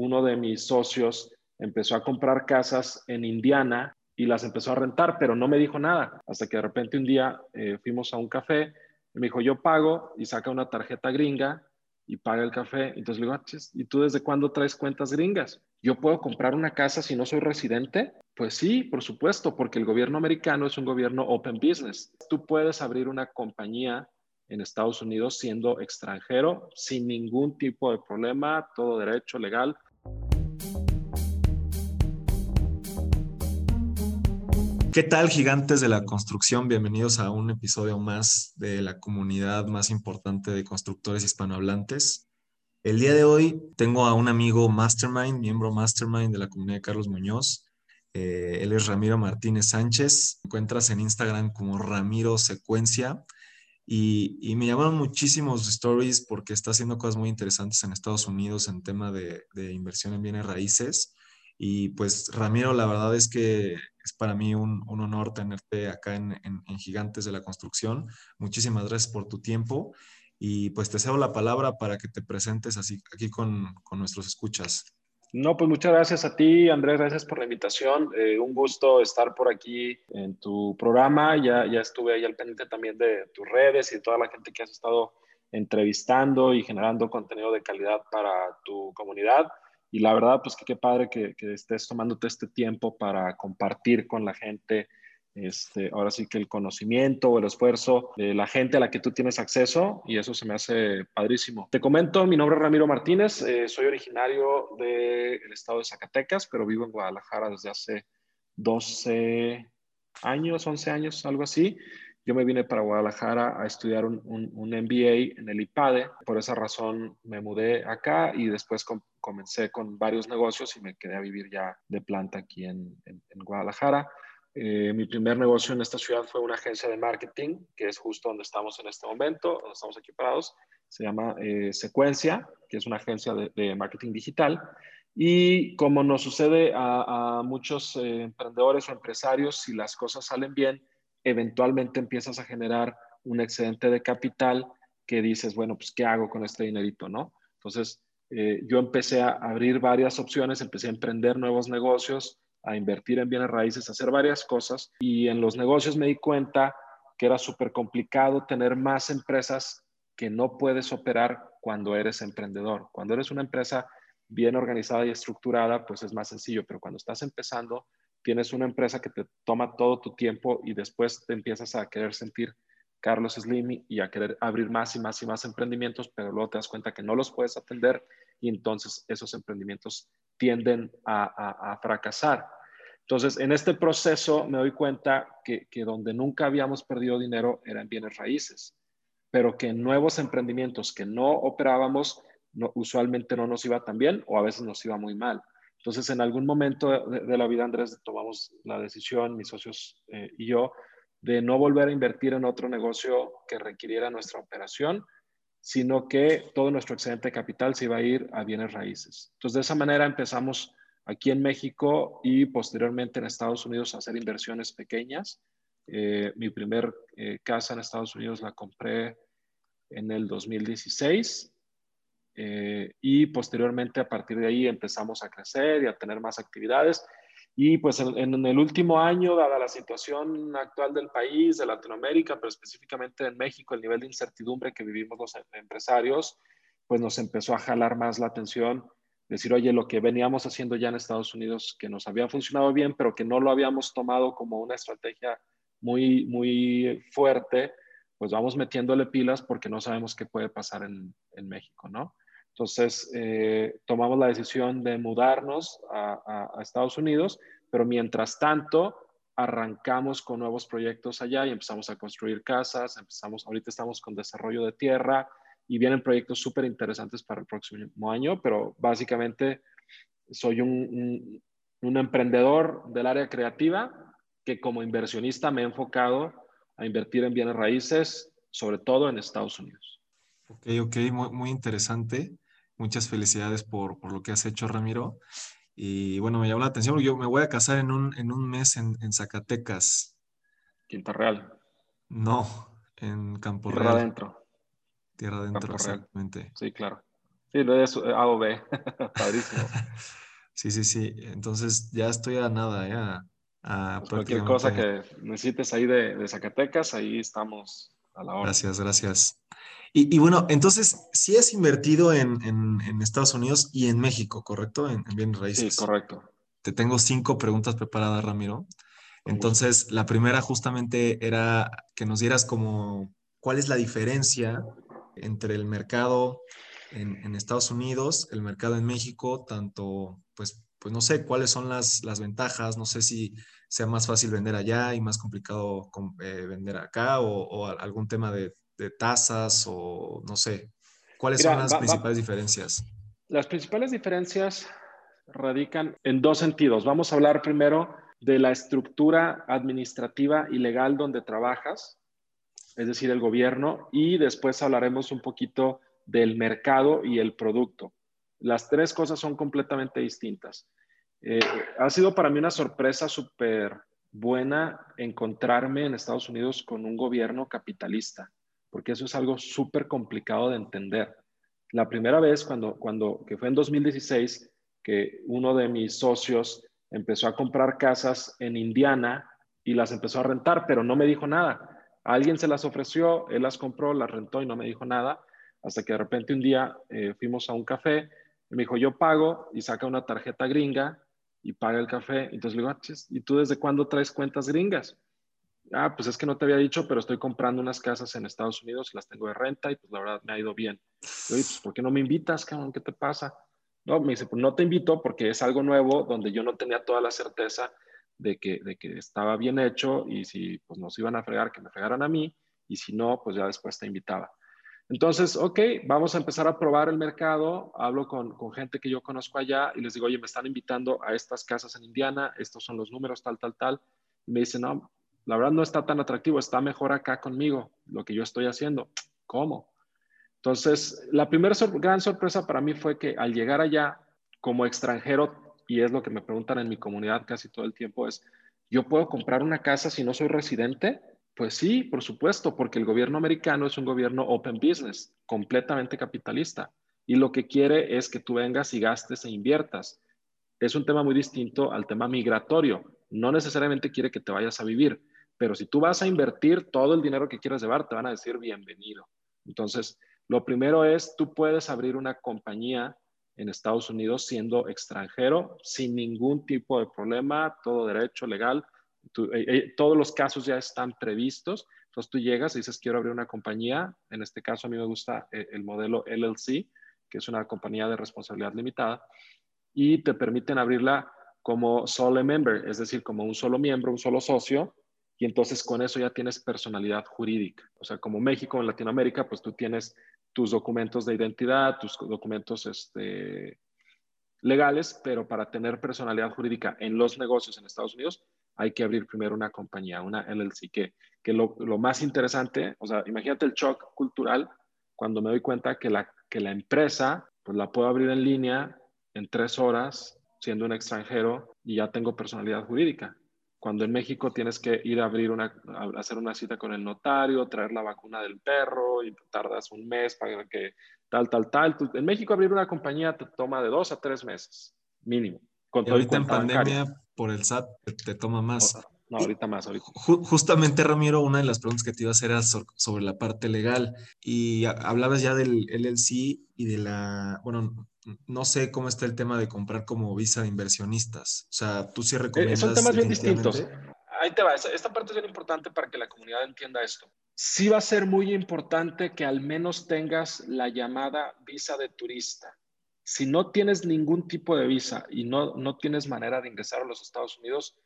uno de mis socios empezó a comprar casas en Indiana y las empezó a rentar, pero no me dijo nada. Hasta que de repente un día eh, fuimos a un café y me dijo, yo pago y saca una tarjeta gringa y paga el café. Entonces le digo, ah, ¿y tú desde cuándo traes cuentas gringas? ¿Yo puedo comprar una casa si no soy residente? Pues sí, por supuesto, porque el gobierno americano es un gobierno open business. Tú puedes abrir una compañía en Estados Unidos siendo extranjero sin ningún tipo de problema, todo derecho legal. ¿Qué tal, gigantes de la construcción? Bienvenidos a un episodio más de la comunidad más importante de constructores hispanohablantes. El día de hoy tengo a un amigo Mastermind, miembro Mastermind de la comunidad de Carlos Muñoz. Eh, él es Ramiro Martínez Sánchez. encuentras en Instagram como Ramiro Secuencia. Y, me llamaron muchísimos stories porque está haciendo cosas muy interesantes en Estados Unidos en tema de, inversión en bienes raíces. Y pues Ramiro, la verdad es que es para mí un, honor tenerte acá en, Gigantes de la Construcción. Muchísimas gracias por tu tiempo y pues te cedo la palabra para que te presentes así aquí con, nuestros escuchas. No, pues muchas gracias a ti, Andrés, gracias por la invitación. Eh, un gusto estar por aquí en tu programa. Ya, ya estuve ahí al pendiente también de tus redes y de toda la gente que has estado entrevistando y generando contenido de calidad para tu comunidad y la verdad, pues que qué padre que, que, estés tomándote este tiempo para compartir con la gente, este, ahora sí que el conocimiento o el esfuerzo de la gente a la que tú tienes acceso y eso se me hace padrísimo. Te comento, mi nombre es Ramiro Martínez, eh, soy originario del estado de Zacatecas, pero vivo en Guadalajara desde hace 12 años, 11 años, algo así. Yo me vine para Guadalajara a estudiar un, un, MBA en el IPADE. Por esa razón me mudé acá y después comencé con varios negocios y me quedé a vivir ya de planta aquí en, Guadalajara. Eh, mi primer negocio en esta ciudad fue una agencia de marketing, que es justo donde estamos en este momento, donde estamos aquí parados. Se llama eh, Secuencia, que es una agencia de, marketing digital. Y como nos sucede a, muchos eh, emprendedores o empresarios, si las cosas salen bien, eventualmente empiezas a generar un excedente de capital que dices, bueno, pues, ¿qué hago con este dinerito, no? Entonces, eh, yo empecé a abrir varias opciones, empecé a emprender nuevos negocios, a invertir en bienes raíces, a hacer varias cosas. Y en los negocios me di cuenta que era súper complicado tener más empresas que no puedes operar cuando eres emprendedor. Cuando eres una empresa bien organizada y estructurada, pues es más sencillo, pero cuando estás empezando, tienes una empresa que te toma todo tu tiempo y después te empiezas a querer sentir Carlos Slim y a querer abrir más y más y más emprendimientos, pero luego te das cuenta que no los puedes atender y entonces esos emprendimientos tienden a, fracasar. Entonces, en este proceso me doy cuenta que, donde nunca habíamos perdido dinero era en bienes raíces, pero que en nuevos emprendimientos que no operábamos, usualmente no nos iba tan bien o a veces nos iba muy mal. Entonces, en algún momento de, la vida, Andrés, tomamos la decisión, mis socios eh, y yo, de no volver a invertir en otro negocio que requiriera nuestra operación, sino que todo nuestro excedente de capital se iba a ir a bienes raíces. Entonces, de esa manera empezamos aquí en México y posteriormente en Estados Unidos a hacer inversiones pequeñas. Eh, mi primer eh, casa en Estados Unidos la compré en el 2016 eh, y posteriormente a partir de ahí empezamos a crecer y a tener más actividades. Y pues en, el último año, dada la situación actual del país, de Latinoamérica, pero específicamente en México, el nivel de incertidumbre que vivimos los em, empresarios, pues nos empezó a jalar más la atención, decir, oye, lo que veníamos haciendo ya en Estados Unidos, que nos había funcionado bien, pero que no lo habíamos tomado como una estrategia muy, muy fuerte, pues vamos metiéndole pilas porque no sabemos qué puede pasar en, en México, ¿no? Entonces, eh, tomamos la decisión de mudarnos a, Estados Unidos, pero mientras tanto, arrancamos con nuevos proyectos allá y empezamos a construir casas, empezamos, ahorita estamos con desarrollo de tierra y vienen proyectos súper interesantes para el próximo año, pero básicamente soy un, un emprendedor del área creativa que como inversionista me he enfocado a invertir en bienes raíces, sobre todo en Estados Unidos. Ok, ok, muy, muy interesante. Muchas felicidades por, por, lo que has hecho, Ramiro. Y bueno, me llamó la atención porque yo me voy a casar en un, en un mes en, en Zacatecas. Quinta Real. No, en Campo Tierra Real. adentro. Tierra adentro, exactamente. Sí, claro. Sí, lo es A o B. Padrísimo. sí, sí, sí. Entonces ya estoy a nada, ya. A pues Cualquier cosa que necesites ahí de, Zacatecas, ahí estamos a la hora. Gracias, gracias. Y, bueno, entonces, sí has invertido en, Estados Unidos y en México, ¿correcto? En, en bienes raíces. Sí, correcto. Te tengo cinco preguntas preparadas, Ramiro. Entonces, la primera justamente era que nos dieras como cuál es la diferencia entre el mercado en, Estados Unidos, el mercado en México, tanto, pues, pues no sé cuáles son las, las ventajas, no sé si sea más fácil vender allá y más complicado eh, vender acá o, algún tema de, tasas o no sé. ¿Cuáles son las principales diferencias? Las principales diferencias radican en dos sentidos. Vamos a hablar primero de la estructura administrativa y legal donde trabajas, es decir, el gobierno, y después hablaremos un poquito del mercado y el producto. Las tres cosas son completamente distintas. Eh, ha sido para mí una sorpresa súper buena encontrarme en Estados Unidos con un gobierno capitalista, porque eso es algo súper complicado de entender. La primera vez, cuando, cuando, que fue en 2016, que uno de mis socios empezó a comprar casas en Indiana y las empezó a rentar, pero no me dijo nada. alguien se las ofreció, él las compró, las rentó y no me dijo nada, hasta que de repente un día eh, fuimos a un café y me dijo, yo pago y saca una tarjeta gringa y paga el café. Entonces le digo, ah, ¿y tú desde cuándo traes cuentas gringas? Ah, pues es que no te había dicho, pero estoy comprando unas casas en Estados Unidos, las tengo de renta y pues la verdad me ha ido bien. Oye, pues ¿por qué no me invitas? ¿Qué te pasa? No, me dice, pues no te invito porque es algo nuevo donde yo no tenía toda la certeza de que, de que estaba bien hecho y si pues nos iban a fregar, que me fregaran a mí y si no, pues ya después te invitaba. Entonces, ok, vamos a empezar a probar el mercado. Hablo con, gente que yo conozco allá y les digo, oye, me están invitando a estas casas en Indiana, estos son los números, tal, tal, tal. Y me dicen, no, la verdad no está tan atractivo, está mejor acá conmigo, lo que yo estoy haciendo. ¿Cómo? Entonces, la primera gran sorpresa para mí fue que al llegar allá como extranjero, y es lo que me preguntan en mi comunidad casi todo el tiempo, es, ¿yo puedo comprar una casa si no soy residente? Pues sí, por supuesto, porque el gobierno americano es un gobierno open business, completamente capitalista, y lo que quiere es que tú vengas y gastes e inviertas. Es un tema muy distinto al tema migratorio. No necesariamente quiere que te vayas a vivir, pero si tú vas a invertir todo el dinero que quieras llevar, te van a decir bienvenido. Entonces, lo primero es, tú puedes abrir una compañía en Estados Unidos siendo extranjero sin ningún tipo de problema, todo derecho legal. Eh, eh, todos los casos ya están previstos. Entonces tú llegas y dices, quiero abrir una compañía. En este caso a mí me gusta eh, el modelo LLC, que es una compañía de responsabilidad limitada, y te permiten abrirla como sole member, es decir, como un solo miembro, un solo socio, y entonces con eso ya tienes personalidad jurídica. O sea, como México en Latinoamérica, pues tú tienes tus documentos de identidad, tus documentos este, legales, pero para tener personalidad jurídica en los negocios en Estados Unidos hay que abrir primero una compañía, una LLC, que, que lo, lo, más interesante, o sea, imagínate el shock cultural cuando me doy cuenta que la, que la empresa, pues la puedo abrir en línea en tres horas siendo un extranjero y ya tengo personalidad jurídica. Cuando en México tienes que ir a abrir una, hacer una cita con el notario, traer la vacuna del perro y tardas un mes para que tal, tal, tal. En México abrir una compañía te toma de dos a tres meses, mínimo. Con y ahorita en pandemia por el SAT te, toma más. No, ahorita más, ahorita. justamente, Ramiro, una de las preguntas que te iba a hacer era sobre la parte legal. Y hablabas ya del LLC y de la, bueno, no sé cómo está el tema de comprar como visa de inversionistas. O sea, tú sí eh, recomiendas. Son temas bien distintos. Ahí te va. Esta parte es bien importante para que la comunidad entienda esto. Sí va a ser muy importante que al menos tengas la llamada visa de turista. Si no tienes ningún tipo de visa y no, no tienes manera de ingresar a los Estados Unidos,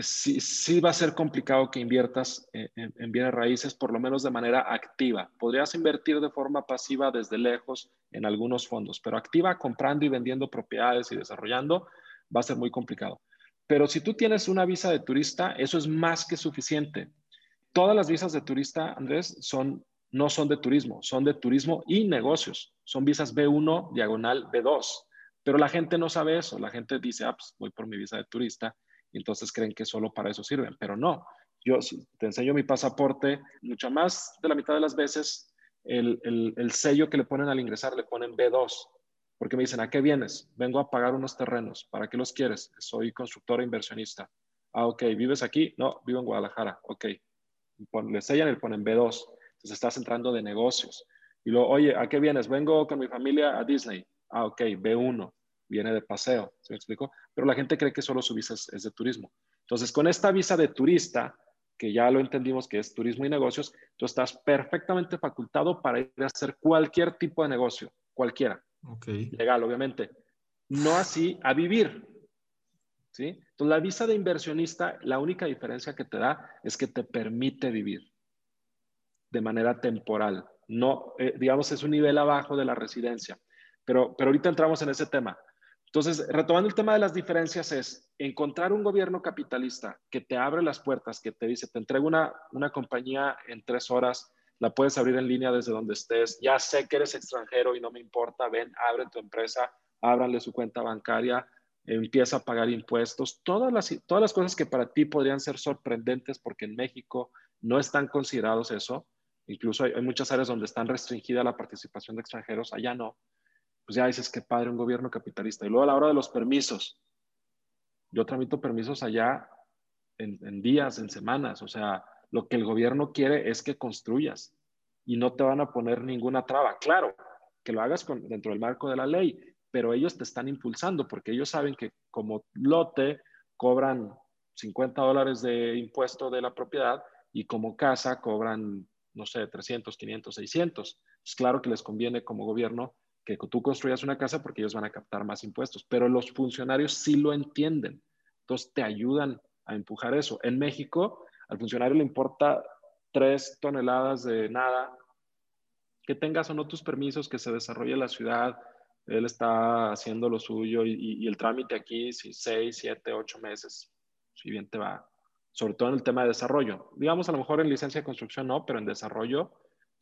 sí, sí, va a ser complicado que inviertas en, bienes raíces, por lo menos de manera activa. Podrías invertir de forma pasiva desde lejos en algunos fondos, pero activa comprando y vendiendo propiedades y desarrollando va a ser muy complicado. Pero si tú tienes una visa de turista, eso es más que suficiente. Todas las visas de turista, Andrés, son, no son de turismo, son de turismo y negocios. Son visas B1, diagonal B2. Pero la gente no sabe eso. La gente dice, ah, pues voy por mi visa de turista y entonces creen que solo para eso sirven, pero no. Yo te enseño mi pasaporte, mucho más de la mitad de las veces el, el, sello que le ponen al ingresar, le ponen B2, porque me dicen, ¿a qué vienes? Vengo a pagar unos terrenos, ¿para qué los quieres? Soy constructor e inversionista. Ah, ok, ¿vives aquí? No, vivo en Guadalajara, ok. Le sellan y le ponen B2, entonces estás entrando de negocios. Y luego, oye, ¿a qué vienes? Vengo con mi familia a Disney. Ah, ok, B1, viene de paseo, ¿se me explicó? Pero la gente cree que solo su visa es de turismo. Entonces, con esta visa de turista, que ya lo entendimos que es turismo y negocios, tú estás perfectamente facultado para ir a hacer cualquier tipo de negocio, cualquiera. Legal, obviamente. No así a vivir. ¿sí? Entonces, la visa de inversionista, la única diferencia que te da es que te permite vivir de manera temporal. No, eh, digamos, es un nivel abajo de la residencia. Pero, pero ahorita entramos en ese tema. Entonces, retomando el tema de las diferencias es encontrar un gobierno capitalista que te abre las puertas, que te dice, te entrego una, una compañía en tres horas, la puedes abrir en línea desde donde estés, ya sé que eres extranjero y no me importa, ven, abre tu empresa, ábranle su cuenta bancaria, empieza a pagar impuestos, todas las, todas las cosas que para ti podrían ser sorprendentes porque en México no están considerados eso, incluso hay, hay muchas áreas donde están restringida la participación de extranjeros, allá no pues ya dices que padre un gobierno capitalista. Y luego a la hora de los permisos, yo tramito permisos allá en, días, en semanas. O sea, lo que el gobierno quiere es que construyas y no te van a poner ninguna traba. Claro, que lo hagas dentro del marco de la ley, pero ellos te están impulsando porque ellos saben que como lote cobran 50 dólares de impuesto de la propiedad y como casa cobran, no sé, 300, 500, 600. Es claro que les conviene como gobierno que tú construyas una casa porque ellos van a captar más impuestos, pero los funcionarios sí lo entienden, entonces te ayudan a empujar eso. En México, al funcionario le importa tres toneladas de nada, que tengas o no tus permisos, que se desarrolle la ciudad, él está haciendo lo suyo y, el trámite aquí, si seis, siete, ocho meses, si bien te va, sobre todo en el tema de desarrollo. Digamos, a lo mejor en licencia de construcción no, pero en desarrollo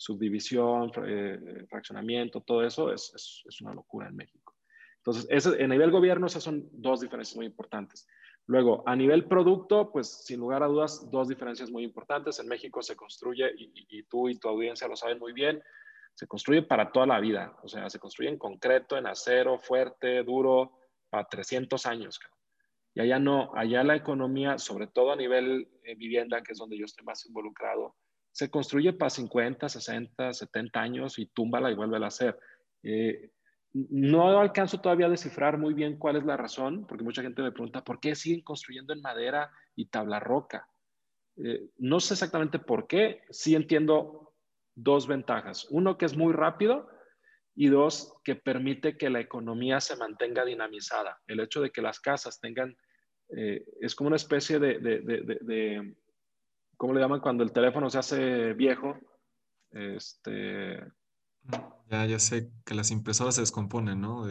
subdivisión, eh, fraccionamiento, todo eso es, es, una locura en México. Entonces, ese, en nivel gobierno, esas son dos diferencias muy importantes. Luego, a nivel producto, pues sin lugar a dudas, dos diferencias muy importantes. En México se construye, y, tú y tu audiencia lo saben muy bien, se construye para toda la vida. O sea, se construye en concreto, en acero, fuerte, duro, para 300 años. Y allá no, allá la economía, sobre todo a nivel eh, vivienda, que es donde yo estoy más involucrado, se construye para 50, 60, 70 años y túmbala y vuelve a hacer. Eh, no alcanzo todavía a descifrar muy bien cuál es la razón, porque mucha gente me pregunta, ¿por qué siguen construyendo en madera y tabla roca? Eh, no sé exactamente por qué, sí entiendo dos ventajas. Uno, que es muy rápido y dos, que permite que la economía se mantenga dinamizada. El hecho de que las casas tengan, eh, es como una especie de, ¿cómo le llaman cuando el teléfono se hace viejo? Este... Ya, ya sé que las impresoras se descomponen, ¿no?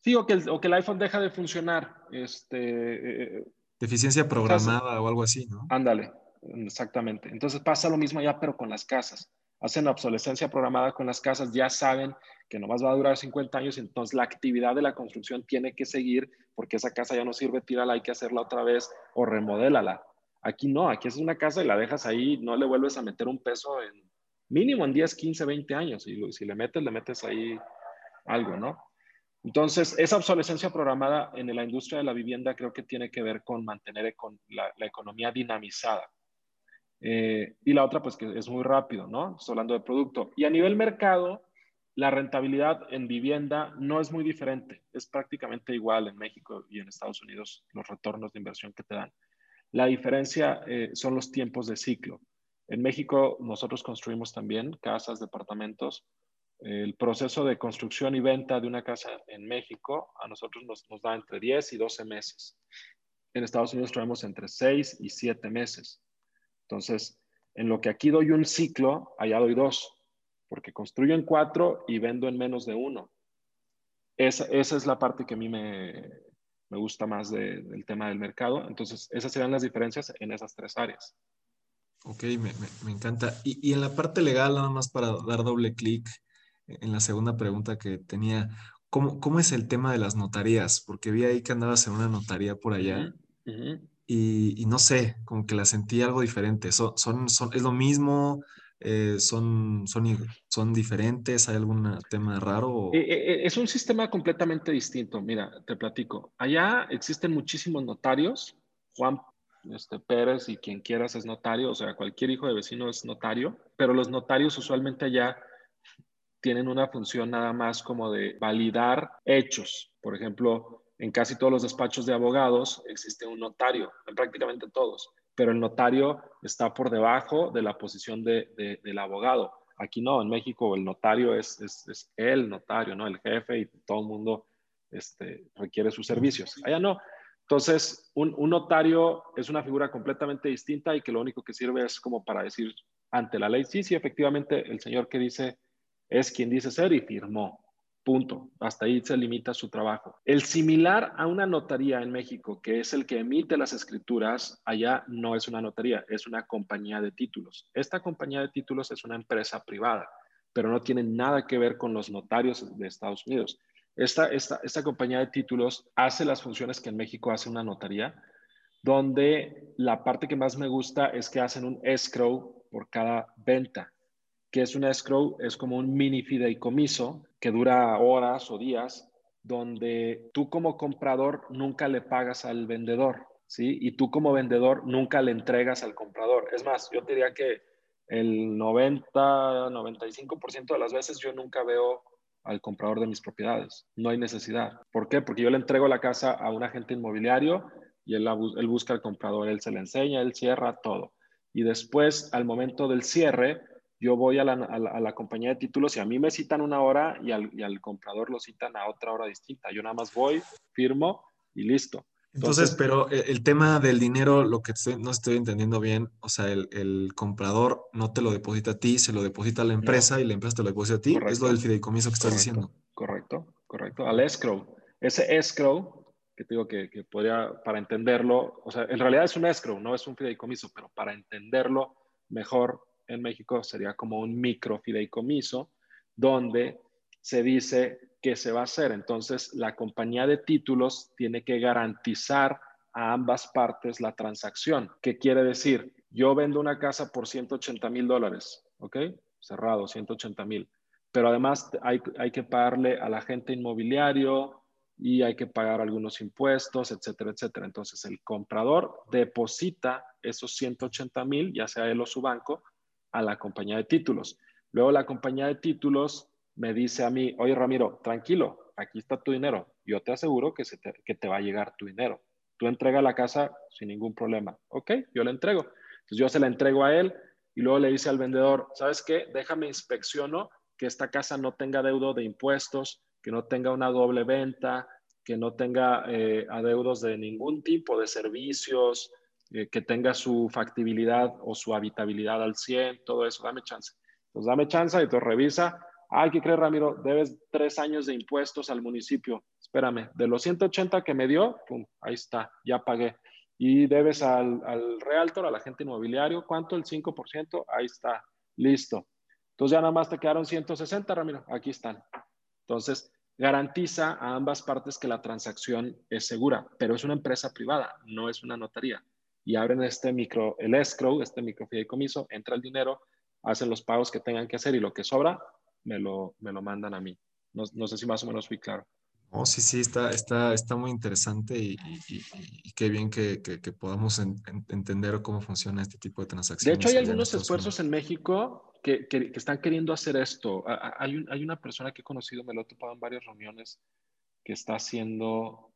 Sí, o que, el, o que el iPhone deja de funcionar. Este, eh, Deficiencia programada o algo así, ¿no? Ándale, exactamente. Entonces pasa lo mismo ya, pero con las casas. Hacen obsolescencia programada con las casas, ya saben que nomás va a durar 50 años, entonces la actividad de la construcción tiene que seguir porque esa casa ya no sirve, tírala, hay que hacerla otra vez o remodélala. Aquí no, aquí es una casa y la dejas ahí, no le vuelves a meter un peso en mínimo en 10, 15, 20 años. Y si le metes, le metes ahí algo, ¿no? Entonces, esa obsolescencia programada en la industria de la vivienda creo que tiene que ver con mantener la, economía dinamizada. Eh, y la otra, pues que es muy rápido, ¿no? Estoy hablando de producto. Y a nivel mercado, la rentabilidad en vivienda no es muy diferente. Es prácticamente igual en México y en Estados Unidos los retornos de inversión que te dan. La diferencia eh, son los tiempos de ciclo. En México nosotros construimos también casas, departamentos. El proceso de construcción y venta de una casa en México a nosotros nos, da entre 10 y 12 meses. En Estados Unidos traemos entre 6 y 7 meses. Entonces, en lo que aquí doy un ciclo, allá doy dos, porque construyo en cuatro y vendo en menos de uno. Esa, esa es la parte que a mí me, me gusta más del tema del mercado. Entonces, esas serían las diferencias en esas tres áreas. Ok, me, me, encanta. Y, y, en la parte legal, nada más para dar doble clic en la segunda pregunta que tenía, ¿cómo, ¿cómo, es el tema de las notarías? Porque vi ahí que andabas en una notaría por allá y, y, no sé, como que la sentí algo diferente. Son, son, ¿Es lo mismo? Eh, ¿son, son, ¿Son diferentes? ¿Hay algún tema raro? Eh, eh, es un sistema completamente distinto. Mira, te platico. Allá existen muchísimos notarios. Juan este, Pérez y quien quieras es notario, o sea, cualquier hijo de vecino es notario, pero los notarios usualmente allá tienen una función nada más como de validar hechos. Por ejemplo, en casi todos los despachos de abogados existe un notario, en prácticamente todos, pero el notario está por debajo de la posición de, del abogado. Aquí no, en México el notario es, es, el notario, ¿no? El jefe y todo el mundo este, requiere sus servicios. Allá no. Entonces, un, un, notario es una figura completamente distinta y que lo único que sirve es como para decir ante la ley, sí, sí, efectivamente, el señor que dice es quien dice ser y firmó. Punto. Hasta ahí se limita su trabajo. El similar a una notaría en México, que es el que emite las escrituras, allá no es una notaría, es una compañía de títulos. Esta compañía de títulos es una empresa privada, pero no tiene nada que ver con los notarios de Estados Unidos. Esta, esta, esta compañía de títulos hace las funciones que en México hace una notaría, donde la parte que más me gusta es que hacen un escrow por cada venta que es un escrow, es como un mini fideicomiso que dura horas o días, donde tú como comprador nunca le pagas al vendedor, ¿sí? Y tú como vendedor nunca le entregas al comprador. Es más, yo diría que el 90, 95% de las veces yo nunca veo al comprador de mis propiedades. No hay necesidad. ¿Por qué? Porque yo le entrego la casa a un agente inmobiliario y él, él busca al comprador, él se le enseña, él cierra todo. Y después, al momento del cierre, yo voy a la, compañía de títulos y a mí me citan una hora y al, comprador lo citan a otra hora distinta. Yo nada más voy, firmo y listo. Entonces, pero eh, el tema del dinero, lo que no estoy entendiendo bien, o sea, el, comprador no te lo deposita a ti, se lo deposita a la empresa y la empresa te lo deposita a ti. Es lo del fideicomiso que estás diciendo. Correcto, correcto. Al escrow. Ese escrow, que te digo que, que podría, para entenderlo, o sea, en realidad es un escrow, no es un fideicomiso, pero para entenderlo mejor, en México sería como un microfideicomiso, donde se dice que se va a hacer. Entonces, la compañía de títulos tiene que garantizar a ambas partes la transacción. ¿Qué quiere decir? Yo vendo una casa por 180 mil dólares, ¿ok? Cerrado, 180 mil. Pero además hay, hay que pagarle al agente inmobiliario y hay que pagar algunos impuestos, etcétera, etcétera. Entonces, el comprador deposita esos 180 mil, ya sea él o su banco, a la compañía de títulos. Luego la compañía de títulos me dice a mí, oye Ramiro, tranquilo, aquí está tu dinero. Yo te aseguro que, te, que te va a llegar tu dinero. Tú entrega la casa sin ningún problema. Ok, yo le entrego. Entonces yo se la entrego a él y luego le dice al vendedor, ¿sabes qué? Déjame inspecciono que esta casa no tenga deudo de impuestos, que no tenga una doble venta, que no tenga eh, adeudos de ningún tipo de servicios, eh, que tenga su factibilidad o su habitabilidad al 100, todo eso, dame chance. Entonces, dame chance y te revisa. Ay, ¿qué crees, Ramiro? Debes tres años de impuestos al municipio. Espérame, de los 180 que me dio, pum, ahí está, ya pagué. Y debes al, al realtor, al agente inmobiliario, ¿cuánto? El 5%, ahí está, listo. Entonces ya nada más te quedaron 160, Ramiro, aquí están. Entonces, garantiza a ambas partes que la transacción es segura, pero es una empresa privada, no es una notaría y abren este micro, el escrow, este microfideicomiso, entra el dinero, hacen los pagos que tengan que hacer y lo que sobra me lo, me lo mandan a mí. No, no sé si más o menos fui claro. Oh, sí, sí, está, está, está muy interesante y, y, qué bien que, que, podamos entender cómo funciona este tipo de transacciones. De hecho, hay algunos esfuerzos en México que, que, están queriendo hacer esto. Hay, un, hay, una persona que he conocido, me lo he topado en varias reuniones, que está haciendo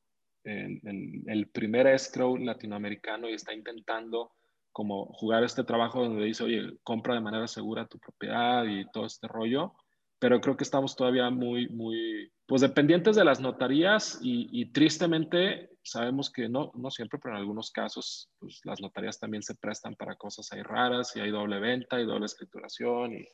el, primer escrow latinoamericano y está intentando como jugar este trabajo donde dice, oye, compra de manera segura tu propiedad y todo este rollo, pero creo que estamos todavía muy, muy, pues dependientes de las notarías y, tristemente sabemos que no, no siempre, pero en algunos casos, pues las notarías también se prestan para cosas ahí raras y hay doble venta y doble escrituración y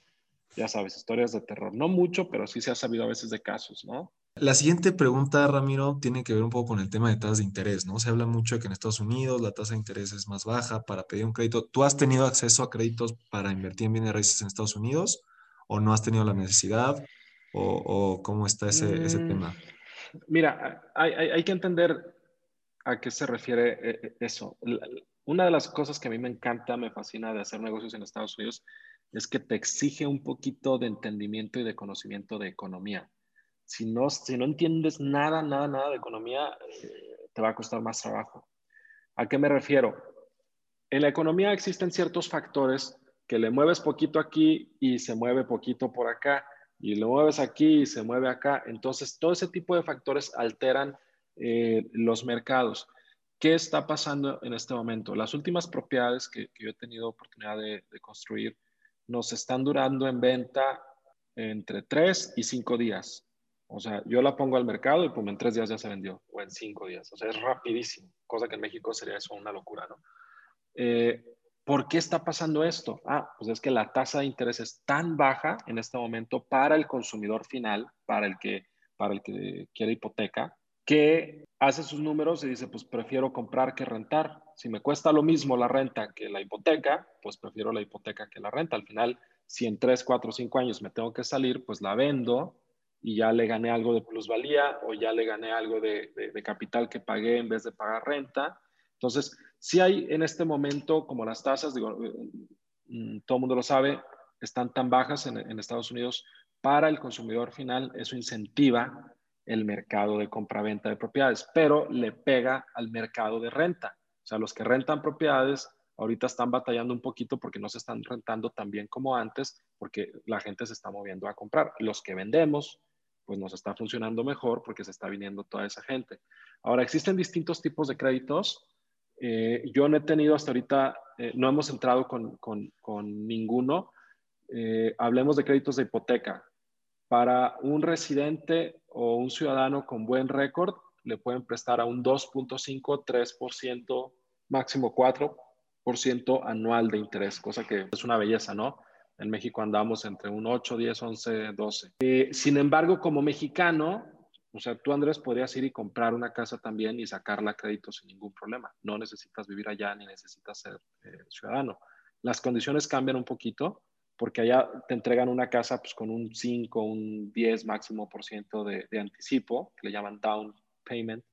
ya sabes, historias de terror. No mucho, pero sí se ha sabido a veces de casos, ¿no? La siguiente pregunta, Ramiro, tiene que ver un poco con el tema de tasas de interés, ¿no? Se habla mucho de que en Estados Unidos la tasa de interés es más baja para pedir un crédito. ¿Tú has tenido acceso a créditos para invertir en bienes raíces en Estados Unidos o no has tenido la necesidad o, cómo está ese, ese mm, tema? Mira, hay, hay, que entender a qué se refiere eh, eh, eso. Una de las cosas que a mí me encanta, me fascina de hacer negocios en Estados Unidos es que te exige un poquito de entendimiento y de conocimiento de economía. Si no, si no entiendes nada, nada, nada de economía, eh, te va a costar más trabajo. ¿A qué me refiero? En la economía existen ciertos factores que le mueves poquito aquí y se mueve poquito por acá, y lo mueves aquí y se mueve acá. Entonces, todo ese tipo de factores alteran eh, los mercados. ¿Qué está pasando en este momento? Las últimas propiedades que, yo he tenido oportunidad de, construir nos están durando en venta entre tres y cinco días. O sea, yo la pongo al mercado y pues en tres días ya se vendió, o en cinco días. O sea, es rapidísimo, cosa que en México sería eso una locura, ¿no? Eh, ¿Por qué está pasando esto? Ah, pues es que la tasa de interés es tan baja en este momento para el consumidor final, para el que, para el que quiere hipoteca, que hace sus números y dice, pues prefiero comprar que rentar. Si me cuesta lo mismo la renta que la hipoteca, pues prefiero la hipoteca que la renta. Al final, si en 3, 4, 5 años me tengo que salir, pues la vendo y ya le gané algo de plusvalía o ya le gané algo de, capital que pagué en vez de pagar renta. Entonces, si hay en este momento, como las tasas, digo, mm, todo el mundo lo sabe, están tan bajas en, Estados Unidos, para el consumidor final eso incentiva el mercado de compra-venta de propiedades, pero le pega al mercado de renta. O sea, los que rentan propiedades ahorita están batallando un poquito porque no se están rentando tan bien como antes, porque la gente se está moviendo a comprar. Los que vendemos, pues nos está funcionando mejor porque se está viniendo toda esa gente. Ahora, existen distintos tipos de créditos. Eh, yo no he tenido hasta ahorita, eh, no hemos entrado con, con, ninguno. Eh, hablemos de créditos de hipoteca. Para un residente o un ciudadano con buen récord, le pueden prestar a un 2.5, 3%, máximo 4% anual de interés, cosa que es una belleza, ¿no? En México andamos entre un 8, 10, 11, 12. sin embargo, como mexicano, o sea, tú, Andrés, podrías ir y comprar una casa también y sacarla a crédito sin ningún problema. No necesitas vivir allá ni necesitas ser eh, ciudadano. Las condiciones cambian un poquito porque allá te entregan una casa pues, con un 5, un 10 máximo por ciento de, de anticipo, que le llaman down payment,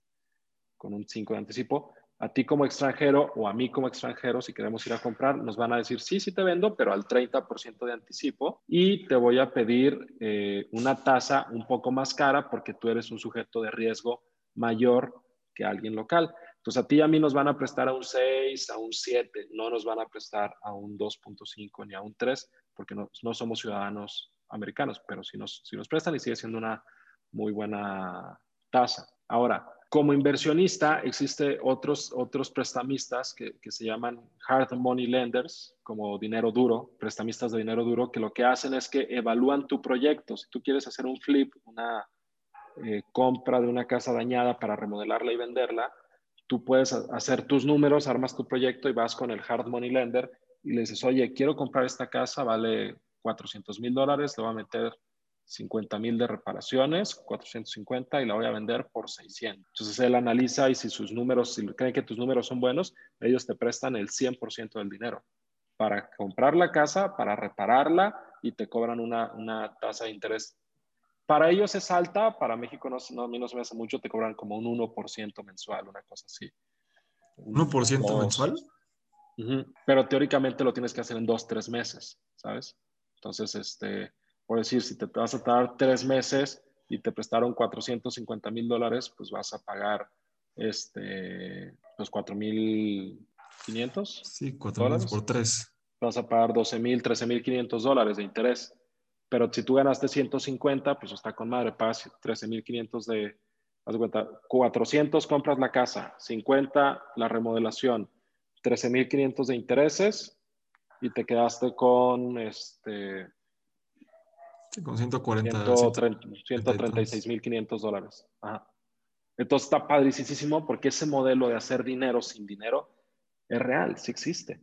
con un 5 de anticipo a ti como extranjero o a mí como extranjero, si queremos ir a comprar, nos van a decir, sí, sí te vendo, pero al 30% de anticipo y te voy a pedir eh, una tasa un poco más cara porque tú eres un sujeto de riesgo mayor que alguien local. Entonces a ti y a mí nos van a prestar a un 6, a un 7, no nos van a prestar a un 2.5 ni a un 3 porque no, somos ciudadanos americanos, pero si nos, si nos prestan y sigue siendo una muy buena tasa. Ahora, como inversionista, existe otros, otros prestamistas que, que, se llaman hard money lenders, como dinero duro, prestamistas de dinero duro, que lo que hacen es que evalúan tu proyecto. Si tú quieres hacer un flip, una eh, compra de una casa dañada para remodelarla y venderla, tú puedes hacer tus números, armas tu proyecto y vas con el hard money lender y le dices, oye, quiero comprar esta casa, vale 400 mil dólares, le voy a meter 50 mil de reparaciones, 450 y la voy a vender por 600. Entonces él analiza y si sus números, si creen que tus números son buenos, ellos te prestan el 100% del dinero para comprar la casa, para repararla y te cobran una, una tasa de interés. Para ellos es alta, para México no, no, a mí no se me hace mucho, te cobran como un 1% mensual, una cosa así. ¿1% mensual? Pero teóricamente lo tienes que hacer en dos, tres meses, ¿sabes? Entonces, este, por decir, si te vas a tardar tres meses y te prestaron 450 mil dólares, pues vas a pagar este, los 4.500. Sí, 4.000 por tres. Vas a pagar 12 mil, 13 mil 500 dólares de interés. Pero si tú ganaste 150, pues está con madre, pagas 13 mil 500 de, haz cuenta, 400 compras la casa, 50 la remodelación, 13 mil 500 de intereses y te quedaste con este con 140. 136.500 dólares. Entonces está padricísimo porque ese modelo de hacer dinero sin dinero es real, sí existe.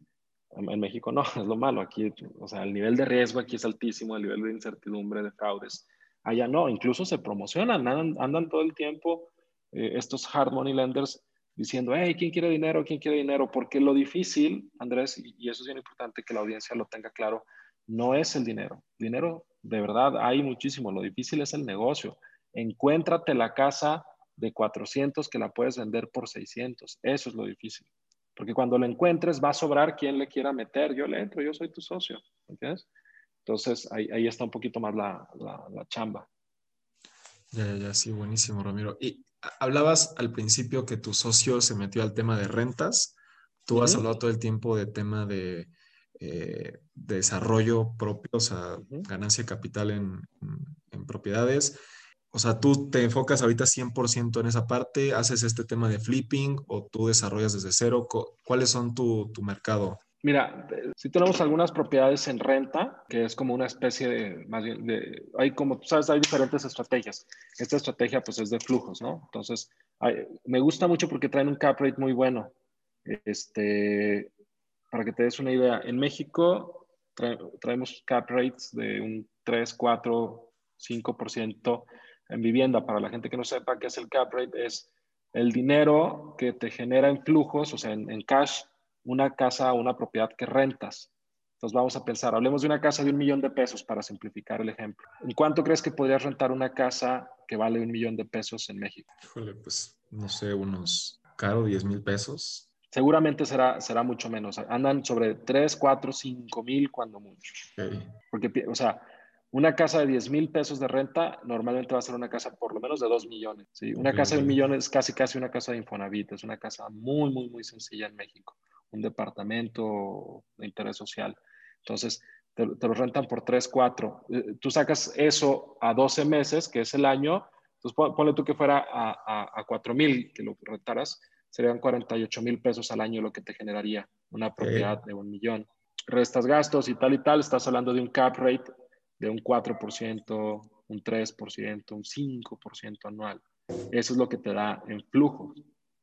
En, México no, es lo malo. Aquí, o sea, el nivel de riesgo aquí es altísimo, el nivel de incertidumbre, de fraudes. Allá no, incluso se promocionan, andan, todo el tiempo eh, estos hard money lenders diciendo, hey, ¿quién quiere dinero? ¿Quién quiere dinero? Porque lo difícil, Andrés, y, y eso es bien importante que la audiencia lo tenga claro, no es el dinero. Dinero de verdad hay muchísimo. Lo difícil es el negocio. Encuéntrate la casa de 400 que la puedes vender por 600. Eso es lo difícil. Porque cuando lo encuentres va a sobrar quien le quiera meter. Yo le entro, yo soy tu socio. ¿Entiendes? Entonces, ahí, ahí está un poquito más la, la, chamba. Ya, ya, ya, sí, buenísimo, Ramiro. Y hablabas al principio que tu socio se metió al tema de rentas. Tú has hablado todo el tiempo de tema de eh, desarrollo propio, o sea, ganancia capital en, en, propiedades. O sea, tú te enfocas ahorita 100% en esa parte, haces este tema de flipping o tú desarrollas desde cero. ¿Cuáles son tu, tu mercado? Mira, si tenemos algunas propiedades en renta, que es como una especie de, más bien, de, hay como, sabes, hay diferentes estrategias. Esta estrategia pues es de flujos, ¿no? Entonces, me gusta mucho porque traen un cap rate muy bueno. Este, para que te des una idea, en México traemos cap rates de un 3, 4, 5% en vivienda. Para la gente que no sepa qué es el cap rate, es el dinero que te genera en flujos, o sea, en, cash una casa o una propiedad que rentas. Entonces vamos a pensar, hablemos de una casa de un millón de pesos para simplificar el ejemplo. ¿En cuánto crees que podrías rentar una casa que vale un millón de pesos en México? Híjole, pues no sé, unos caro 10 mil pesos. Seguramente será, será mucho menos. Andan sobre 3, 4, 5 mil cuando mucho. Porque, o sea, una casa de 10 mil pesos de renta normalmente va a ser una casa por lo menos de 2 millones. ¿sí? Una casa de un millón es casi, casi una casa de Infonavit. Es una casa muy, muy, muy sencilla en México un departamento de interés social. Entonces, te, lo rentan por 3, 4. Eh, tú sacas eso a 12 meses, que es el año, entonces ponle tú que fuera a, a, 4 mil que lo rentaras, serían 48 mil pesos al año lo que te generaría una propiedad de un millón. Restas gastos y tal y tal, estás hablando de un cap rate de un 4%, un 3%, un 5% anual. Eso es lo que te da en flujo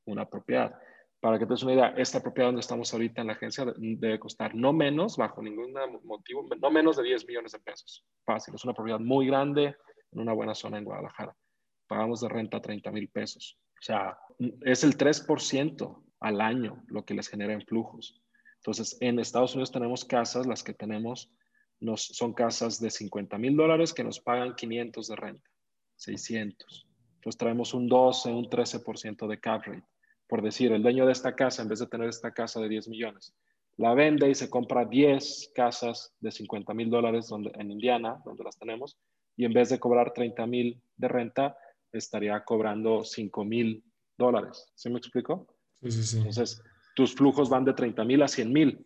una propiedad. Para que te des una idea, esta propiedad donde estamos ahorita en la agencia debe costar no menos, bajo ningún motivo, no menos de 10 millones de pesos. Fácil, es una propiedad muy grande en una buena zona en Guadalajara. Pagamos de renta 30 mil pesos. O sea, es el 3% al año lo que les genera en flujos. Entonces, en Estados Unidos tenemos casas, las que tenemos nos, son casas de 50 mil dólares que nos pagan 500 de renta, 600. Entonces traemos un 12, un 13% de cap rate por decir, el dueño de esta casa, en vez de tener esta casa de 10 millones, la vende y se compra 10 casas de 50 mil dólares en Indiana, donde las tenemos, y en vez de cobrar 30 mil de renta, estaría cobrando 5 mil dólares. ¿Sí me explico? Sí, sí, sí. Entonces, tus flujos van de 30 mil a 100 mil,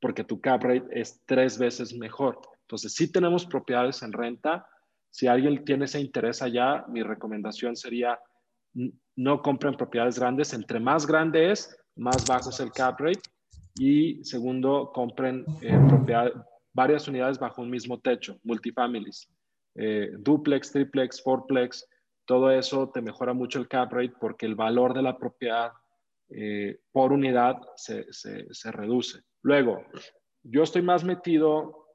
porque tu cap rate es tres veces mejor. Entonces, si tenemos propiedades en renta. Si alguien tiene ese interés allá, mi recomendación sería no compren propiedades grandes. Entre más grande es, más bajo es el cap rate. Y segundo, compren eh, varias unidades bajo un mismo techo, multifamilies. Eh, duplex, triplex, fourplex, todo eso te mejora mucho el cap rate porque el valor de la propiedad eh, por unidad se, se, reduce. Luego, yo estoy más metido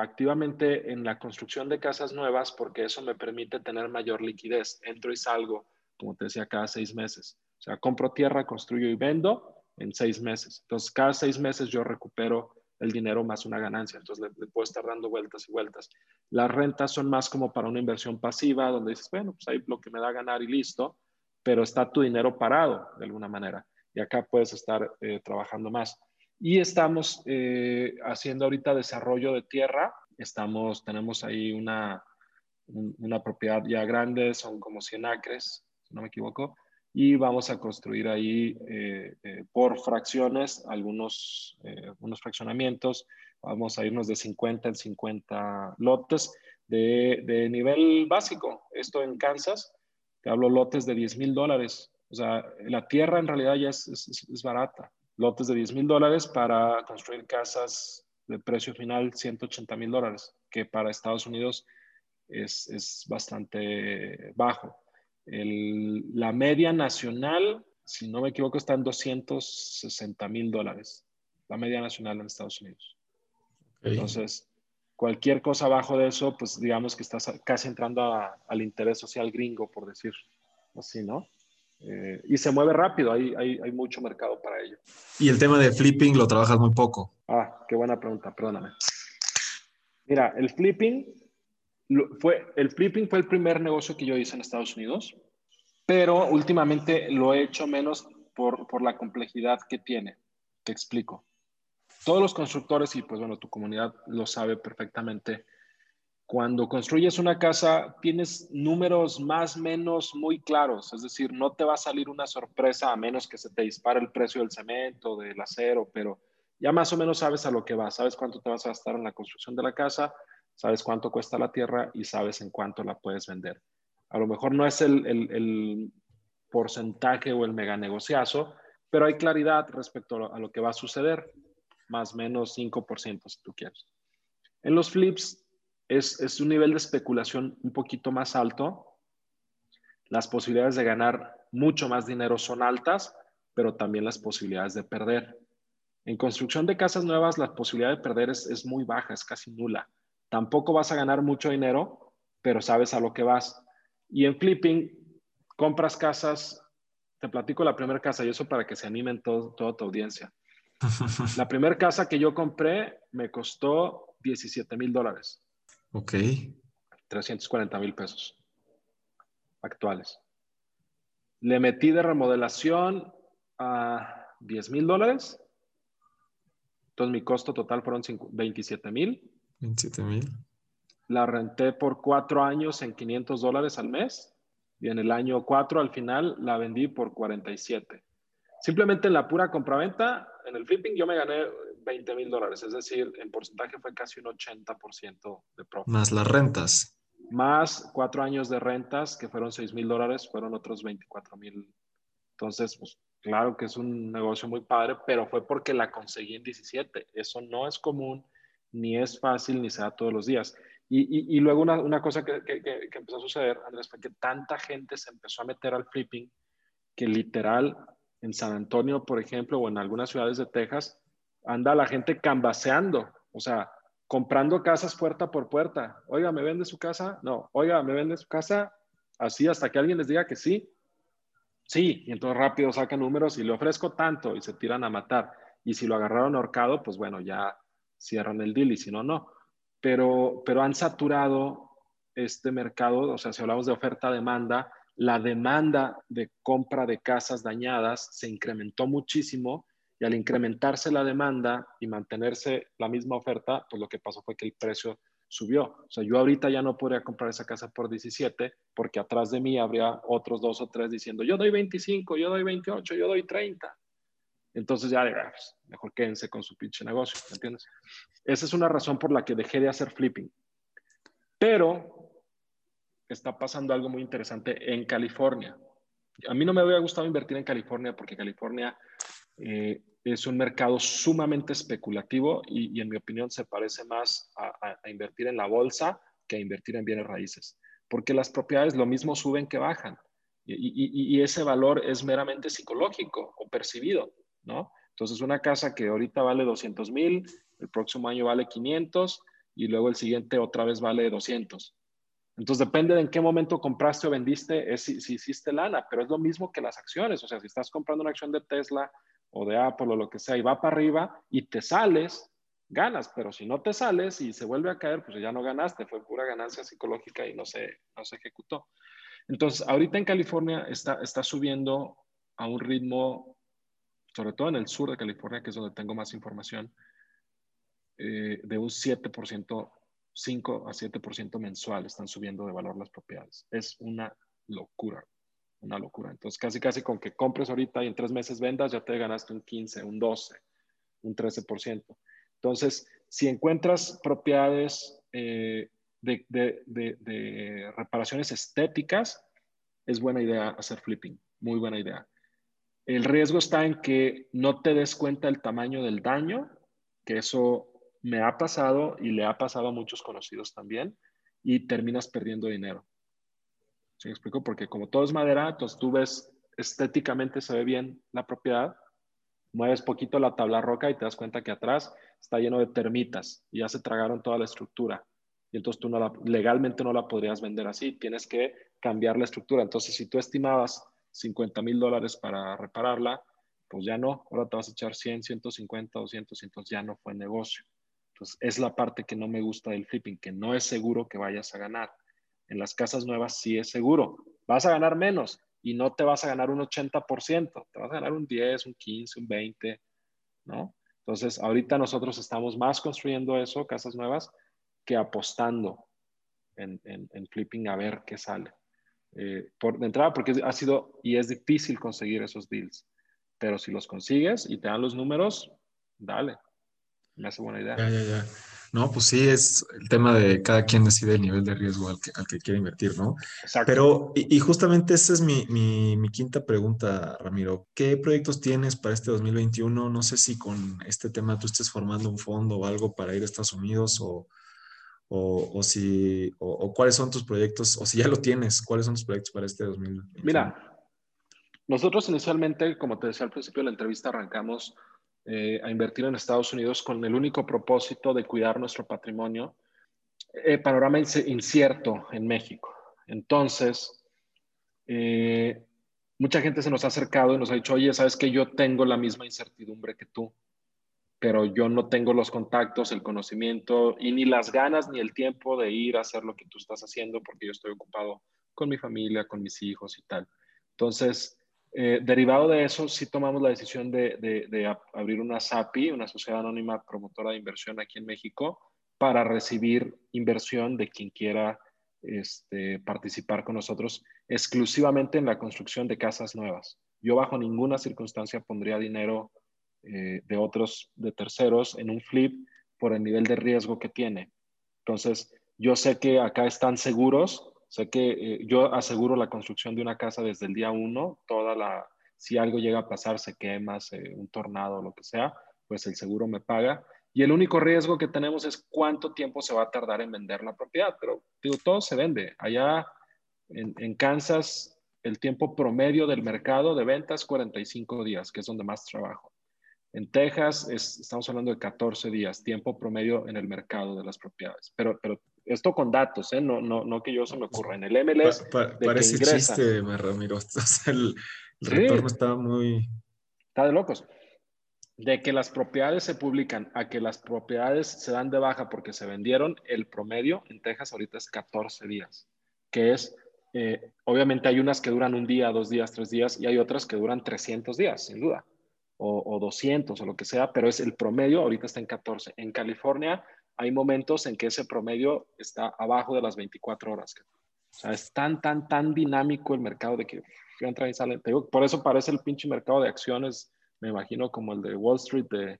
activamente en la construcción de casas nuevas porque eso me permite tener mayor liquidez. Entro y salgo como te decía, cada seis meses. O sea, compro tierra, construyo y vendo en seis meses. Entonces, cada seis meses yo recupero el dinero más una ganancia. Entonces, le, puedo estar dando vueltas y vueltas. Las rentas son más como para una inversión pasiva, donde dices, bueno, pues ahí lo que me da ganar y listo, pero está tu dinero parado de alguna manera. Y acá puedes estar eh, trabajando más. Y estamos eh, haciendo ahorita desarrollo de tierra. Estamos, tenemos ahí una, una propiedad ya grande, son como 100 acres no me equivoco, y vamos a construir ahí eh, eh, por fracciones algunos eh, unos fraccionamientos. Vamos a irnos de 50 en 50 lotes de, de nivel básico. Esto en Kansas, te hablo lotes de 10 mil dólares. O sea, la tierra en realidad ya es, es, barata. Lotes de 10 mil dólares para construir casas de precio final 180 mil dólares, que para Estados Unidos es, es bastante bajo. El, la media nacional, si no me equivoco, está en 260 mil dólares. La media nacional en Estados Unidos. Entonces, cualquier cosa abajo de eso, pues digamos que estás casi entrando al interés social gringo, por decir así, ¿no? Eh, y se mueve rápido, hay, hay, hay, mucho mercado para ello. ¿Y el tema de flipping lo trabajas muy poco? Ah, qué buena pregunta, perdóname. Mira, el flipping fue, el flipping fue el primer negocio que yo hice en Estados Unidos, pero últimamente lo he hecho menos por, por la complejidad que tiene. Te explico. todos los constructores, y pues bueno, tu comunidad lo sabe perfectamente, cuando construyes una casa tienes números más menos muy claros, es decir, no te va a salir una sorpresa a menos que se te dispare el precio del cemento, del acero, pero ya más o menos sabes a lo que vas, sabes cuánto te vas a gastar en la construcción de la casa, sabes cuánto cuesta la tierra y sabes en cuánto la puedes vender. A lo mejor no es el, porcentaje o el mega negociazo, pero hay claridad respecto a lo que va a suceder, más o menos 5% si tú quieres. En los flips es, un nivel de especulación un poquito más alto. Las posibilidades de ganar mucho más dinero son altas, pero también las posibilidades de perder. En construcción de casas nuevas, la posibilidad de perder es, muy baja, es casi nula. Tampoco vas a ganar mucho dinero, pero sabes a lo que vas. Y en flipping, compras casas, te platico la primera casa y eso para que se animen toda tu audiencia. La primera casa que yo compré me costó 17 mil dólares. Ok. 340 mil pesos actuales. Le metí de remodelación a 10 mil dólares. Entonces mi costo total fueron 27 mil. 27 mil. La renté por cuatro años en 500 dólares al mes y en el año 4 al final la vendí por 47. Simplemente en la pura compraventa, en el flipping, yo me gané 20 mil dólares, es decir, en porcentaje fue casi un 80% de profit. Más las rentas. Más cuatro años de rentas, que fueron 6 mil dólares, fueron otros 24 mil. Entonces, pues claro que es un negocio muy padre, pero fue porque la conseguí en 17. Eso no es común, ni es fácil, ni se da todos los días. Y, luego una, cosa que, empezó a suceder, Andrés, fue que tanta gente se empezó a meter al flipping que literal en San Antonio, por ejemplo, o en algunas ciudades de Texas, anda la gente cambaseando, o sea, comprando casas puerta por puerta. Oiga, ¿me vende su casa? No. Oiga, ¿me vende su casa? Así hasta que alguien les diga que sí. Sí, y entonces rápido sacan números y le ofrezco tanto y se tiran a matar. Y si lo agarraron ahorcado, pues bueno, ya cierran el deal y si no, no pero, pero han saturado este mercado, o sea, si hablamos de oferta-demanda, la demanda de compra de casas dañadas se incrementó muchísimo y al incrementarse la demanda y mantenerse la misma oferta, pues lo que pasó fue que el precio subió. O sea, yo ahorita ya no podría comprar esa casa por 17 porque atrás de mí habría otros dos o tres diciendo, yo doy 25, yo doy 28, yo doy 30. Entonces ya, pues, mejor quédense con su pinche negocio, ¿me entiendes? Esa es una razón por la que dejé de hacer flipping. Pero está pasando algo muy interesante en California. A mí no me había gustado invertir en California porque California eh, es un mercado sumamente especulativo y, en mi opinión se parece más a, invertir en la bolsa que a invertir en bienes raíces. Porque las propiedades lo mismo suben que bajan. y ese valor es meramente psicológico o percibido. ¿No? Entonces, una casa que ahorita vale 200 mil, el próximo año vale 500 y luego el siguiente otra vez vale 200. Entonces, depende de en qué momento compraste o vendiste, es si, si, hiciste lana, pero es lo mismo que las acciones. O sea, si estás comprando una acción de Tesla o de Apple o lo que sea y va para arriba y te sales, ganas, pero si no te sales y se vuelve a caer, pues ya no ganaste, fue pura ganancia psicológica y no se, no se ejecutó. Entonces, ahorita en California está, está subiendo a un ritmo sobre todo en el sur de California, que es donde tengo más información, eh, de un 7%, 5 a 7% mensual están subiendo de valor las propiedades. Es una locura, una locura. Entonces, casi, casi con que compres ahorita y en tres meses vendas, ya te ganaste un 15, un 12, un 13%. Entonces, si encuentras propiedades eh, de, de reparaciones estéticas, es buena idea hacer flipping, muy buena idea. El riesgo está en que no te des cuenta el tamaño del daño, que eso me ha pasado y le ha pasado a muchos conocidos también, y terminas perdiendo dinero. ¿Se me explico? Porque como todo es madera, entonces tú ves estéticamente se ve bien la propiedad, mueves poquito la tabla roca y te das cuenta que atrás está lleno de termitas y ya se tragaron toda la estructura. Y entonces tú legalmente no la podrías vender así, tienes que cambiar la estructura. Entonces, si tú estimabas 50 mil dólares para repararla, pues ya no, ahora te vas a echar 100, 150, 200, entonces ya no fue negocio. Entonces es la parte que no me gusta del flipping, que no es seguro que vayas a ganar. En las casas nuevas sí es seguro, vas a ganar menos y no te vas a ganar un 80%, te vas a ganar un 10, un 15, un 20, ¿no? Entonces, ahorita nosotros estamos más construyendo eso, casas nuevas, que apostando en, flipping a ver qué sale. Eh, por de entrada, porque ha sido y es difícil conseguir esos deals. Pero si los consigues y te dan los números, dale. Me hace buena idea. Ya, ya, ya. No, pues sí, es el tema de cada quien decide el nivel de riesgo al que, al que quiere invertir, ¿no? Exacto. Pero, y, justamente esa es mi, mi, mi, quinta pregunta, Ramiro. ¿Qué proyectos tienes para este 2021? No sé si con este tema tú estés formando un fondo o algo para ir a Estados Unidos o, o, si, o, cuáles son tus proyectos, o si ya lo tienes, cuáles son tus proyectos para este 2021. Mira, nosotros inicialmente, como te decía al principio de la entrevista, arrancamos eh, a invertir en Estados Unidos con el único propósito de cuidar nuestro patrimonio. Eh, panorama incierto en México. Entonces, eh, mucha gente se nos ha acercado y nos ha dicho, oye, sabes que yo tengo la misma incertidumbre que tú, pero yo no tengo los contactos, el conocimiento y ni las ganas ni el tiempo de ir a hacer lo que tú estás haciendo porque yo estoy ocupado con mi familia, con mis hijos y tal. Entonces, eh, derivado de eso, sí tomamos la decisión de, abrir una SAPI, una sociedad anónima promotora de inversión aquí en México, para recibir inversión de quien quiera este, participar con nosotros exclusivamente en la construcción de casas nuevas. Yo bajo ninguna circunstancia pondría dinero eh, de otros, de terceros, en un flip por el nivel de riesgo que tiene. Entonces, yo sé que acá están seguros sea que eh, yo aseguro la construcción de una casa desde el día uno, toda la, si algo llega a pasar, se quema, un tornado lo que sea, pues el seguro me paga. Y el único riesgo que tenemos es cuánto tiempo se va a tardar en vender la propiedad. Pero digo, todo se vende. Allá en, en Kansas, el tiempo promedio del mercado de ventas 45 días, que es donde más trabajo. En Texas estamos hablando de 14 días, tiempo promedio en el mercado de las propiedades. Pero, pero esto con datos, ¿eh? no, no, no que yo se me ocurra. En el MLS. parece chiste, Ramiro. el, retorno está muy. Está de locos. De que las propiedades se publican a que las propiedades se dan de baja porque se vendieron, el promedio en Texas ahorita es 14 días, que es, eh, obviamente hay unas que duran un día, dos días, tres días, y hay otras que duran 300 días, sin duda, o, o 200 o lo que sea, pero es el promedio, ahorita está en 14. En California hay momentos en que ese promedio está abajo de las 24 horas. O sea, es tan, tan, tan dinámico el mercado de que entra y sale. por eso parece el pinche mercado de acciones, me imagino como el de Wall Street de,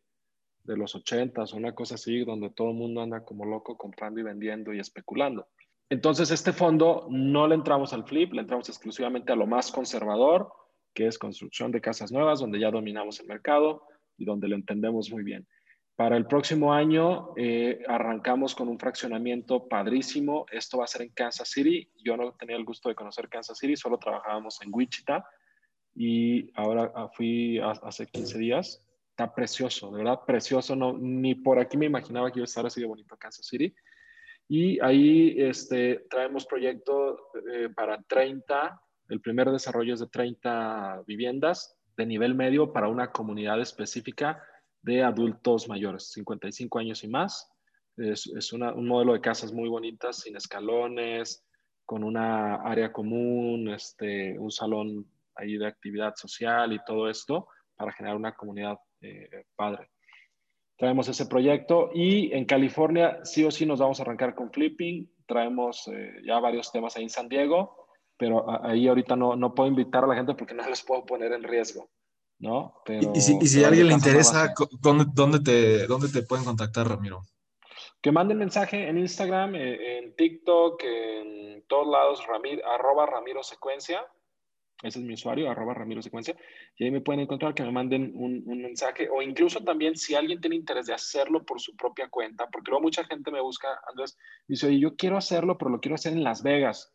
de los 80s o una cosa así, donde todo el mundo anda como loco comprando y vendiendo y especulando. Entonces, este fondo no le entramos al flip, le entramos exclusivamente a lo más conservador, que es construcción de casas nuevas, donde ya dominamos el mercado y donde lo entendemos muy bien. Para el próximo año eh, arrancamos con un fraccionamiento padrísimo. Esto va a ser en Kansas City. Yo no tenía el gusto de conocer Kansas City, solo trabajábamos en Wichita y ahora ah, fui hace 15 días. Está precioso, de verdad precioso. No, ni por aquí me imaginaba que iba a estar así de bonito Kansas City. Y ahí este, traemos proyecto eh, para 30, el primer desarrollo es de 30 viviendas de nivel medio para una comunidad específica de adultos mayores, 55 años y más. Es, un modelo de casas muy bonitas, sin escalones, con una área común, este, un salón ahí de actividad social y todo esto para generar una comunidad eh, padre. Traemos ese proyecto y en California sí o sí nos vamos a arrancar con flipping. Traemos eh, ya varios temas ahí en San Diego, pero ahí ahorita no, no puedo invitar a la gente porque no les puedo poner en riesgo. ¿no? y, si, a alguien le interesa, ¿dónde, dónde, te, ¿dónde te pueden contactar, Ramiro? Que manden mensaje en Instagram, eh, en TikTok, en todos lados, Ramir, arroba Ramiro Secuencia. Ese es mi usuario, arroba Ramiro Secuencia. Y ahí me pueden encontrar que me manden un, un, mensaje. O incluso también si alguien tiene interés de hacerlo por su propia cuenta, porque luego mucha gente me busca, Andrés, dice, oye, yo quiero hacerlo, pero lo quiero hacer en Las Vegas.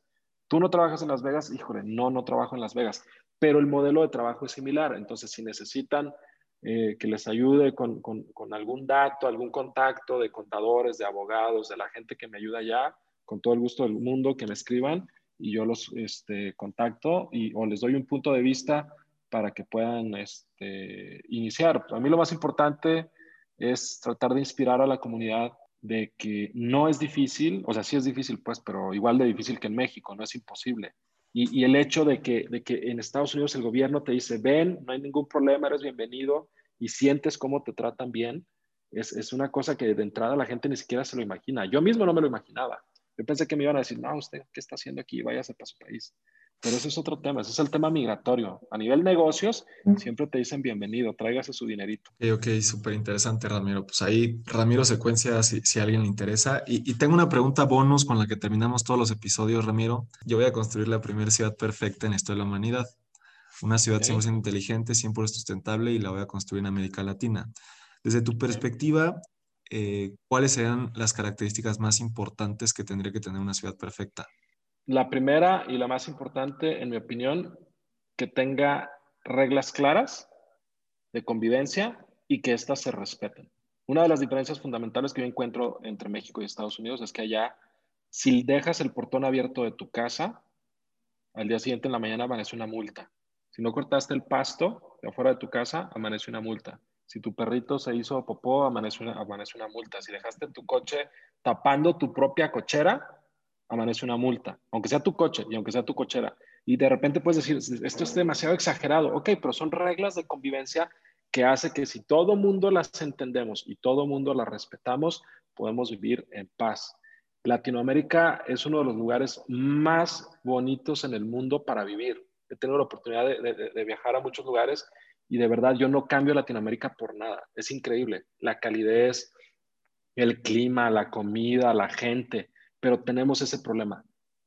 ¿Tú no trabajas en Las Vegas? Híjole, no, no trabajo en Las Vegas pero el modelo de trabajo es similar. Entonces, si necesitan eh, que les ayude con, algún dato, algún contacto de contadores, de abogados, de la gente que me ayuda ya, con todo el gusto del mundo, que me escriban y yo los este, contacto o les doy un punto de vista para que puedan este, iniciar. A mí lo más importante es tratar de inspirar a la comunidad de que no es difícil, o sea, sí es difícil, pues, pero igual de difícil que en México, no es imposible. Y, el hecho de que, de que en Estados Unidos el gobierno te dice, ven, no hay ningún problema, eres bienvenido, y sientes cómo te tratan bien, es, es, una cosa que de entrada la gente ni siquiera se lo imagina. Yo mismo no me lo imaginaba. Yo pensé que me iban a decir, no, usted, ¿qué está haciendo aquí? Váyase para su país. Pero ese es otro tema, ese es el tema migratorio. A nivel negocios, siempre te dicen bienvenido, tráigase su dinerito. Ok, ok, súper interesante, Ramiro. Pues ahí, Ramiro secuencia si, si a alguien le interesa. Y, y, tengo una pregunta bonus con la que terminamos todos los episodios, Ramiro. Yo voy a construir la primera ciudad perfecta en esto de la humanidad. Una ciudad okay. 100% inteligente, 100% sustentable y la voy a construir en América Latina. Desde tu perspectiva, eh, ¿cuáles serían las características más importantes que tendría que tener una ciudad perfecta? La primera y la más importante, en mi opinión, que tenga reglas claras de convivencia y que éstas se respeten. Una de las diferencias fundamentales que yo encuentro entre México y Estados Unidos es que allá, si dejas el portón abierto de tu casa, al día siguiente en la mañana amanece una multa. Si no cortaste el pasto de afuera de tu casa, amanece una multa. Si tu perrito se hizo popó, amanece una, amanece una multa. Si dejaste tu coche tapando tu propia cochera, amanece una multa. Aunque sea tu coche y aunque sea tu cochera. Y de repente puedes decir, esto es demasiado exagerado. Ok, pero son reglas de convivencia que hace que si todo mundo las entendemos y todo mundo las respetamos, podemos vivir en paz. Latinoamérica es uno de los lugares más bonitos en el mundo para vivir. He tenido la oportunidad de, de, de viajar a muchos lugares y de verdad yo no cambio Latinoamérica por nada. Es increíble. La calidez, el clima, la comida, la gente, pero tenemos ese problema.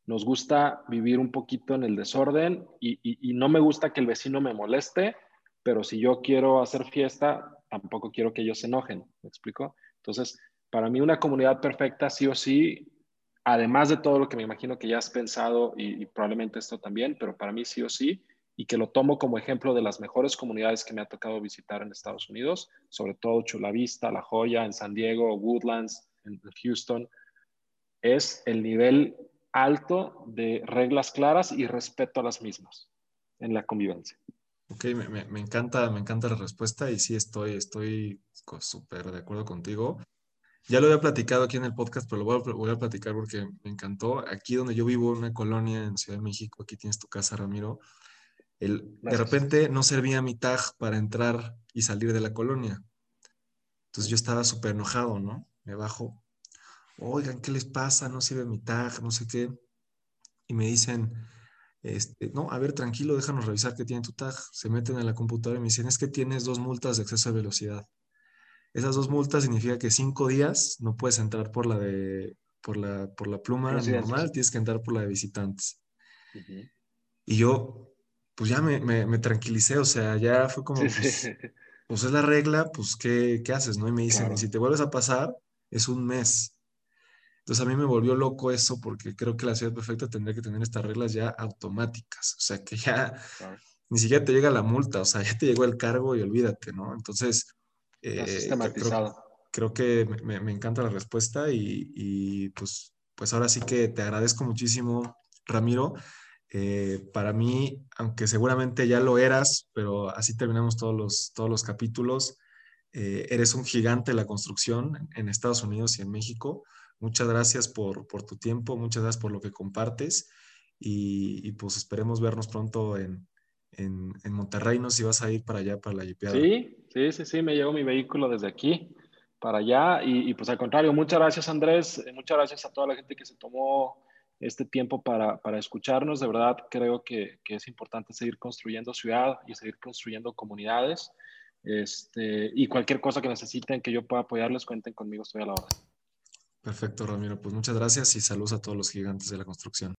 Nos gusta vivir un poquito en el desorden y, no me gusta que el vecino me moleste, pero si yo quiero hacer fiesta, tampoco quiero que ellos se enojen. ¿Me explico? Entonces, para mí una comunidad perfecta sí o sí, además de todo lo que me imagino que ya has pensado y, y probablemente esto también, pero para mí sí o sí, y que lo tomo como ejemplo de las mejores comunidades que me ha tocado visitar en Estados Unidos, sobre todo Chula Vista, La Joya, en San Diego, Woodlands, en Houston, es el nivel alto de reglas claras y respeto a las mismas en la convivencia. Ok, me, me, me encanta, me encanta la respuesta y sí estoy, estoy súper de acuerdo contigo. Ya lo había platicado aquí en el podcast, pero lo voy a, voy a platicar porque me encantó. Aquí donde yo vivo, en una colonia en Ciudad de México, aquí tienes tu casa, Ramiro. El, de repente no servía mi tag para entrar y salir de la colonia. Entonces yo estaba súper enojado, ¿no? Me bajo, oigan, ¿qué les pasa? No sirve mi tag, no sé qué. Y me dicen, este, no, a ver, tranquilo, déjanos revisar qué tiene tu tag. Se meten en la computadora y me dicen, es que tienes dos multas de exceso de velocidad. Esas dos multas significa que cinco días no puedes entrar por la de, por la, por la pluma normal, tienes que entrar por la de visitantes. Uh -huh. Y yo, pues ya me, me, me, tranquilicé, o sea, ya fue como, sí, pues, pues, es la regla, pues, ¿qué, qué haces? ¿no? Y me dicen, claro. si te vuelves a pasar, es un mes. Entonces a mí me volvió loco eso porque creo que la ciudad perfecta tendría que tener estas reglas ya automáticas, o sea, que ya claro. ni siquiera te llega la multa, o sea, ya te llegó el cargo y olvídate, ¿no? Entonces, eh, sistematizado. Creo, creo, que me, me, encanta la respuesta y, y pues, pues ahora sí que te agradezco muchísimo, Ramiro. Eh, para mí, aunque seguramente ya lo eras, pero así terminamos todos los, todos los capítulos, eh, eres un gigante de la construcción en Estados Unidos y en México. Muchas gracias por, por tu tiempo, muchas gracias por lo que compartes y, pues esperemos vernos pronto en, en, Monterrey. No si vas a ir para allá, para la Yipeada. Sí, sí, sí, sí, me llevo mi vehículo desde aquí para allá y, y pues al contrario, muchas gracias Andrés, muchas gracias a toda la gente que se tomó este tiempo para, para escucharnos. De verdad, creo que, que, es importante seguir construyendo ciudad y seguir construyendo comunidades. Este, y cualquier cosa que necesiten que yo pueda apoyarles, cuenten conmigo, estoy a la hora. Perfecto, Ramiro. Pues muchas gracias y saludos a todos los gigantes de la construcción.